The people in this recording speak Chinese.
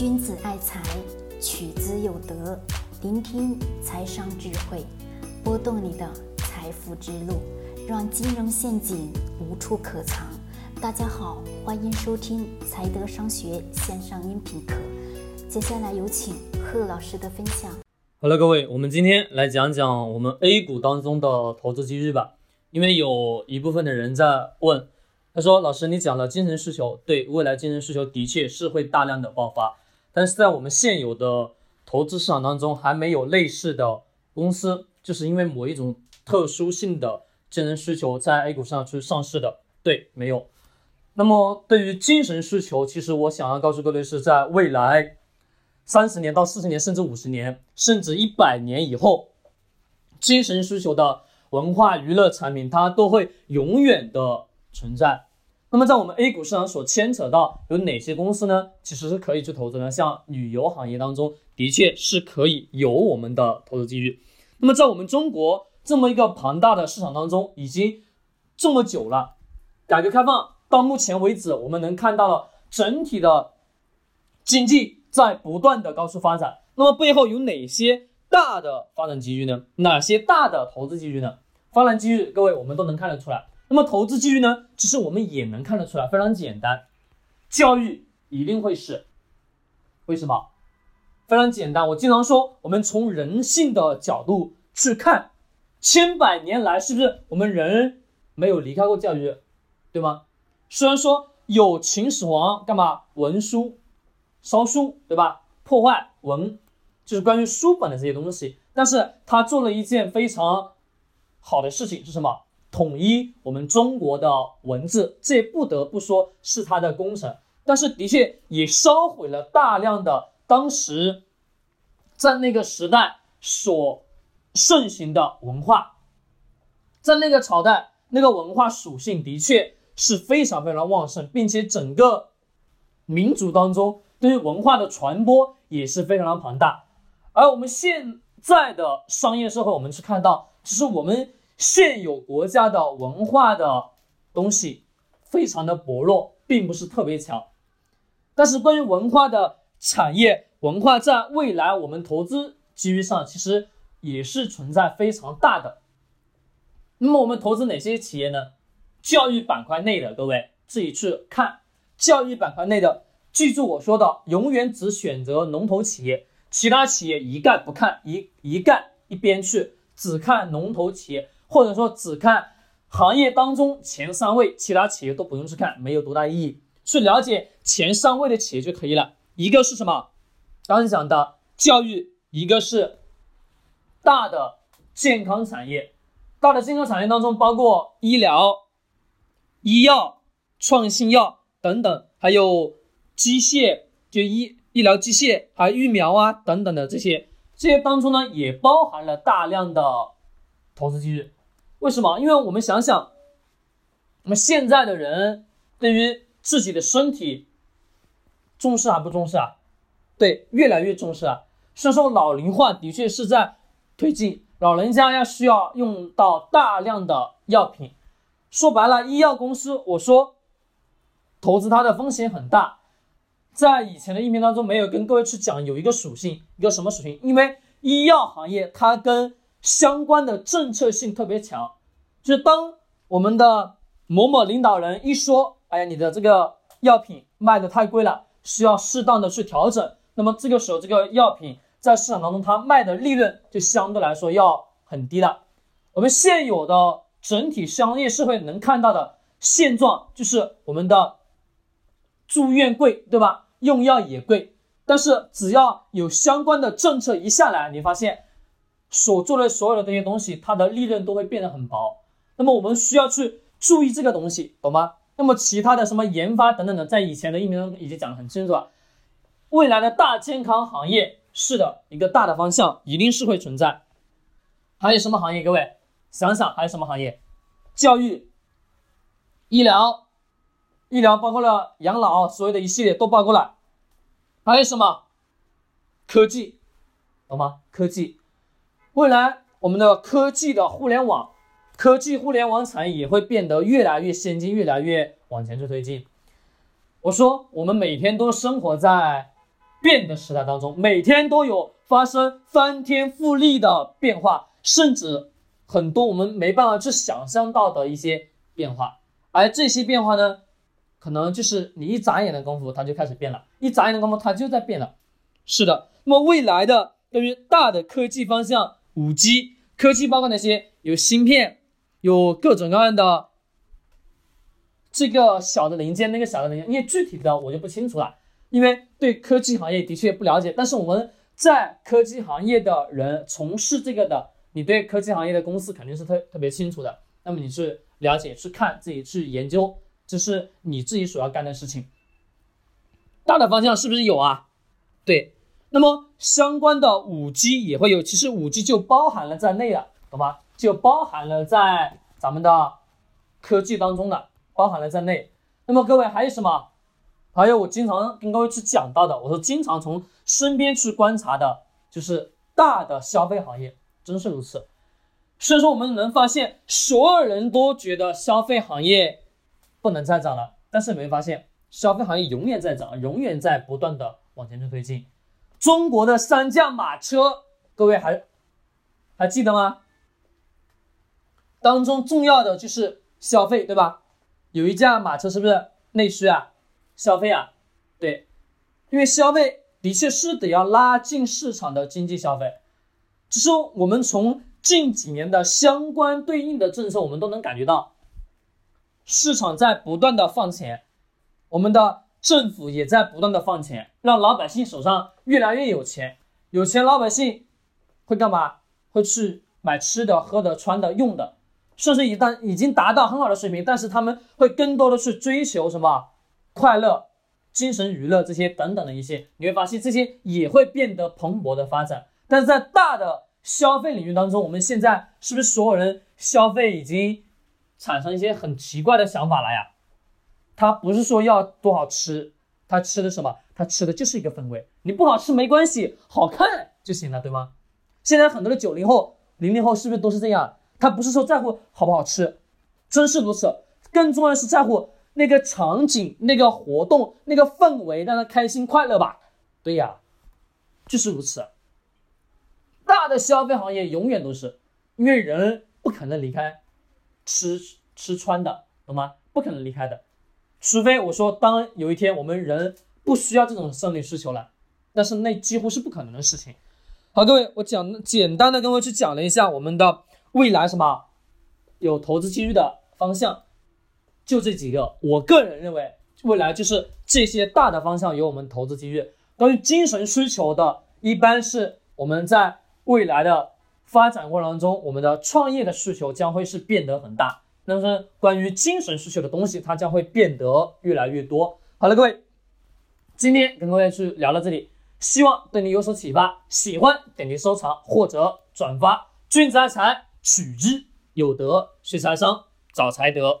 君子爱财，取之有德。聆听财商智慧，拨动你的财富之路，让金融陷阱无处可藏。大家好，欢迎收听财德商学线上音频课。接下来有请贺老师的分享。好了，各位，我们今天来讲讲我们 A 股当中的投资机遇吧。因为有一部分的人在问。他说：“老师，你讲了精神需求，对未来精神需求的确是会大量的爆发，但是在我们现有的投资市场当中还没有类似的公司，就是因为某一种特殊性的精神需求在 A 股上去上市的，对，没有。那么对于精神需求，其实我想要告诉各位是在未来三十年到四十年，甚至五十年，甚至一百年以后，精神需求的文化娱乐产品，它都会永远的。”存在，那么在我们 A 股市场所牵扯到有哪些公司呢？其实是可以去投资的，像旅游行业当中，的确是可以有我们的投资机遇。那么在我们中国这么一个庞大的市场当中，已经这么久了，改革开放到目前为止，我们能看到了整体的经济在不断的高速发展。那么背后有哪些大的发展机遇呢？哪些大的投资机遇呢？发展机遇，各位我们都能看得出来。那么投资机遇呢？其实我们也能看得出来，非常简单，教育一定会是，为什么？非常简单，我经常说，我们从人性的角度去看，千百年来是不是我们人没有离开过教育，对吗？虽然说有秦始皇干嘛文书烧书，对吧？破坏文，就是关于书本的这些东西，但是他做了一件非常好的事情是什么？统一我们中国的文字，这不得不说是他的功臣，但是的确也烧毁了大量的当时在那个时代所盛行的文化，在那个朝代，那个文化属性的确是非常非常旺盛，并且整个民族当中对于文化的传播也是非常的庞大。而我们现在的商业社会，我们去看到，其实我们。现有国家的文化的东西非常的薄弱，并不是特别强。但是关于文化的产业，文化在未来我们投资机遇上，其实也是存在非常大的。那么我们投资哪些企业呢？教育板块内的，各位自己去看。教育板块内的，记住我说的，永远只选择龙头企业，其他企业一概不看，一一概一边去，只看龙头企业。或者说只看行业当中前三位，其他企业都不用去看，没有多大意义。去了解前三位的企业就可以了。一个是什么？刚才讲的教育，一个是大的健康产业。大的健康产业当中包括医疗、医药、创新药等等，还有机械，就医医疗机械，还有疫苗啊等等的这些。这些当中呢，也包含了大量的投资机遇。为什么？因为我们想想，我们现在的人对于自己的身体重视还不重视啊？对，越来越重视啊。所以说，老龄化的确是在推进，老人家要需要用到大量的药品。说白了，医药公司，我说投资它的风险很大。在以前的音频当中，没有跟各位去讲有一个属性，一个什么属性？因为医药行业它跟相关的政策性特别强，就是当我们的某某领导人一说，哎呀，你的这个药品卖的太贵了，需要适当的去调整，那么这个时候这个药品在市场当中它卖的利润就相对来说要很低了。我们现有的整体商业社会能看到的现状就是我们的住院贵，对吧？用药也贵，但是只要有相关的政策一下来，你发现。所做的所有的这些东西，它的利润都会变得很薄。那么我们需要去注意这个东西，懂吗？那么其他的什么研发等等的，在以前的音频中已经讲得很清楚了。未来的大健康行业是的一个大的方向，一定是会存在。还有什么行业？各位想想还有什么行业？教育、医疗、医疗包括了养老，所有的一系列都包括了。还有什么？科技，懂吗？科技。未来，我们的科技的互联网，科技互联网产业也会变得越来越先进，越来越往前去推进。我说，我们每天都生活在变的时代当中，每天都有发生翻天覆地的变化，甚至很多我们没办法去想象到的一些变化。而这些变化呢，可能就是你一眨眼的功夫，它就开始变了；一眨眼的功夫，它就在变了。是的，那么未来的关于大的科技方向，五 G 科技包括哪些？有芯片，有各种各样的这个小的零件，那个小的零件，因为具体的我就不清楚了。因为对科技行业的确不了解，但是我们在科技行业的人从事这个的，你对科技行业的公司肯定是特特别清楚的。那么你是了解、去看、自己去研究，这是你自己所要干的事情。大的方向是不是有啊？对，那么相关的五 G 也会有，其实五 G 就包含了在内了，懂吗？就包含了在咱们的科技当中的，包含了在内。那么各位还有什么？还有我经常跟各位去讲到的，我说经常从身边去观察的，就是大的消费行业，真是如此。所以说我们能发现，所有人都觉得消费行业不能再涨了，但是没发现，消费行业永远在涨，永远在不断的往前去推进。中国的三驾马车，各位还还记得吗？当中重要的就是消费，对吧？有一架马车是不是内需啊？消费啊，对，因为消费的确是得要拉近市场的经济消费，只是我们从近几年的相关对应的政策，我们都能感觉到，市场在不断的放钱，我们的政府也在不断的放钱，让老百姓手上越来越有钱，有钱老百姓会干嘛？会去买吃的、喝的、穿的、用的，甚至一旦已经达到很好的水平，但是他们会更多的去追求什么？快乐、精神娱乐这些等等的一些，你会发现这些也会变得蓬勃的发展。但是在大的消费领域当中，我们现在是不是所有人消费已经产生一些很奇怪的想法了呀？他不是说要多好吃，他吃的什么？他吃的就是一个氛围。你不好吃没关系，好看就行了，对吗？现在很多的九零后、零零后是不是都是这样？他不是说在乎好不好吃，真是如此，更重要的是在乎。那个场景、那个活动、那个氛围，让他开心快乐吧。对呀，就是如此。大的消费行业永远都是，因为人不可能离开吃吃穿的，懂吗？不可能离开的，除非我说，当有一天我们人不需要这种生理需求了，但是那几乎是不可能的事情。好，各位，我讲简单的跟各位去讲了一下我们的未来什么有投资机遇的方向。就这几个，我个人认为，未来就是这些大的方向有我们投资机遇。关于精神需求的，一般是我们在未来的发展过程当中，我们的创业的需求将会是变得很大。那么关于精神需求的东西，它将会变得越来越多。好了，各位，今天跟各位去聊到这里，希望对你有所启发。喜欢点击收藏或者转发。君子爱财，取之有德；学财商，找财德。